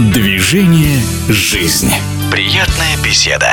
Движение «Жизнь». Приятная беседа.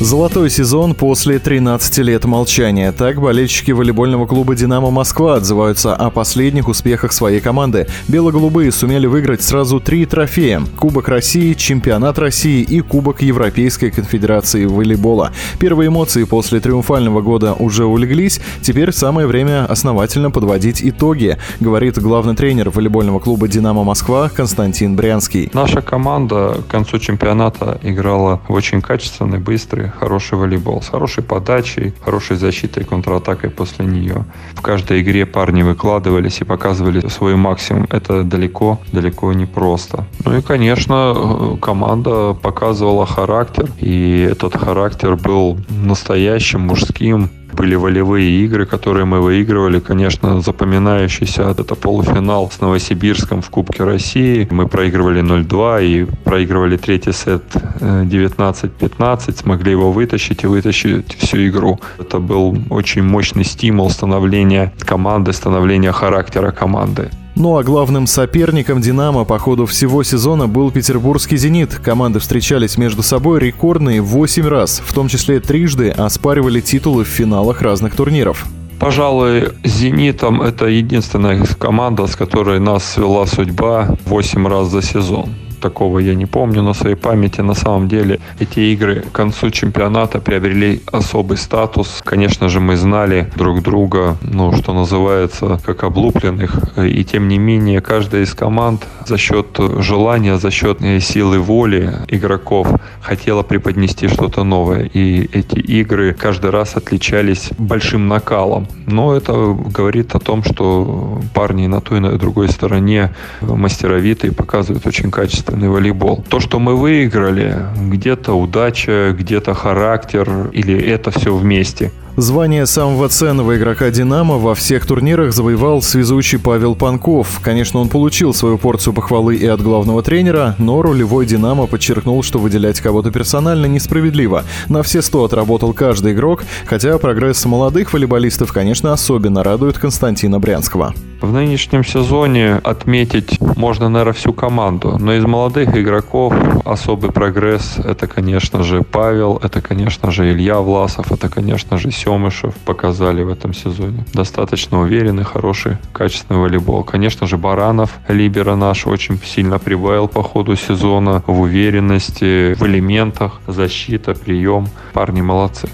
Золотой сезон после 13 лет молчания. Так болельщики волейбольного клуба «Динамо Москва» отзываются о последних успехах своей команды. Бело-голубые сумели выиграть сразу три трофея – Кубок России, Чемпионат России и Кубок Европейской конфедерации волейбола. Первые эмоции после триумфального года уже улеглись, теперь самое время основательно подводить итоги, говорит главный тренер волейбольного клуба «Динамо Москва» Константин Брянский. Наша команда к концу чемпионата играла в очень качественный, быстрый, хороший волейбол с хорошей подачей, хорошей защитой и контратакой после нее. В каждой игре парни выкладывались и показывали свой максимум. Это далеко, далеко не просто. Ну и, конечно, команда показывала характер, и этот характер был настоящим, мужским, были волевые игры, которые мы выигрывали. Конечно, запоминающийся это полуфинал с Новосибирском в Кубке России. Мы проигрывали 0-2 и проигрывали третий сет 19-15. Э, Смогли его вытащить и вытащить всю игру. Это был очень мощный стимул становления команды, становления характера команды. Ну а главным соперником «Динамо» по ходу всего сезона был петербургский «Зенит». Команды встречались между собой рекордные 8 раз, в том числе трижды оспаривали титулы в финалах разных турниров. Пожалуй, «Зенитом» это единственная команда, с которой нас свела судьба 8 раз за сезон такого я не помню на своей памяти. На самом деле эти игры к концу чемпионата приобрели особый статус. Конечно же, мы знали друг друга, ну, что называется, как облупленных. И тем не менее, каждая из команд за счет желания, за счет силы воли игроков хотела преподнести что-то новое. И эти игры каждый раз отличались большим накалом. Но это говорит о том, что парни на той и на другой стороне мастеровитые, показывают очень качественно качественный волейбол. То, что мы выиграли, где-то удача, где-то характер, или это все вместе. Звание самого ценного игрока «Динамо» во всех турнирах завоевал связующий Павел Панков. Конечно, он получил свою порцию похвалы и от главного тренера, но рулевой «Динамо» подчеркнул, что выделять кого-то персонально несправедливо. На все сто отработал каждый игрок, хотя прогресс молодых волейболистов, конечно, особенно радует Константина Брянского. В нынешнем сезоне отметить можно, наверное, всю команду, но из молодых игроков особый прогресс – это, конечно же, Павел, это, конечно же, Илья Власов, это, конечно же, Семышев показали в этом сезоне. Достаточно уверенный, хороший, качественный волейбол. Конечно же, Баранов, Либера наш, очень сильно прибавил по ходу сезона в уверенности, в элементах, защита, прием. Парни молодцы.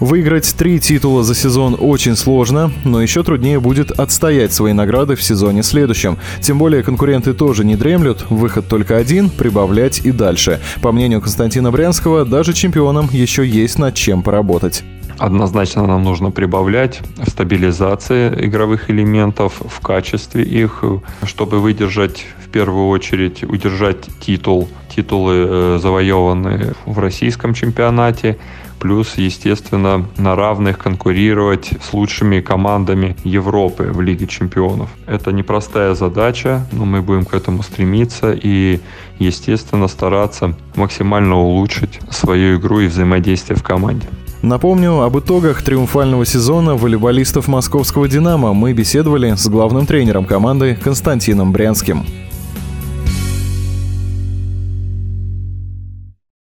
Выиграть три титула за сезон очень сложно, но еще труднее будет отстоять свои награды в сезоне следующем. Тем более конкуренты тоже не дремлют, выход только один – прибавлять и дальше. По мнению Константина Брянского, даже чемпионам еще есть над чем поработать. Однозначно нам нужно прибавлять в стабилизации игровых элементов, в качестве их, чтобы выдержать в первую очередь, удержать титул, титулы э, завоеванные в российском чемпионате, плюс, естественно, на равных конкурировать с лучшими командами Европы в Лиге чемпионов. Это непростая задача, но мы будем к этому стремиться и, естественно, стараться максимально улучшить свою игру и взаимодействие в команде. Напомню, об итогах триумфального сезона волейболистов московского «Динамо» мы беседовали с главным тренером команды Константином Брянским.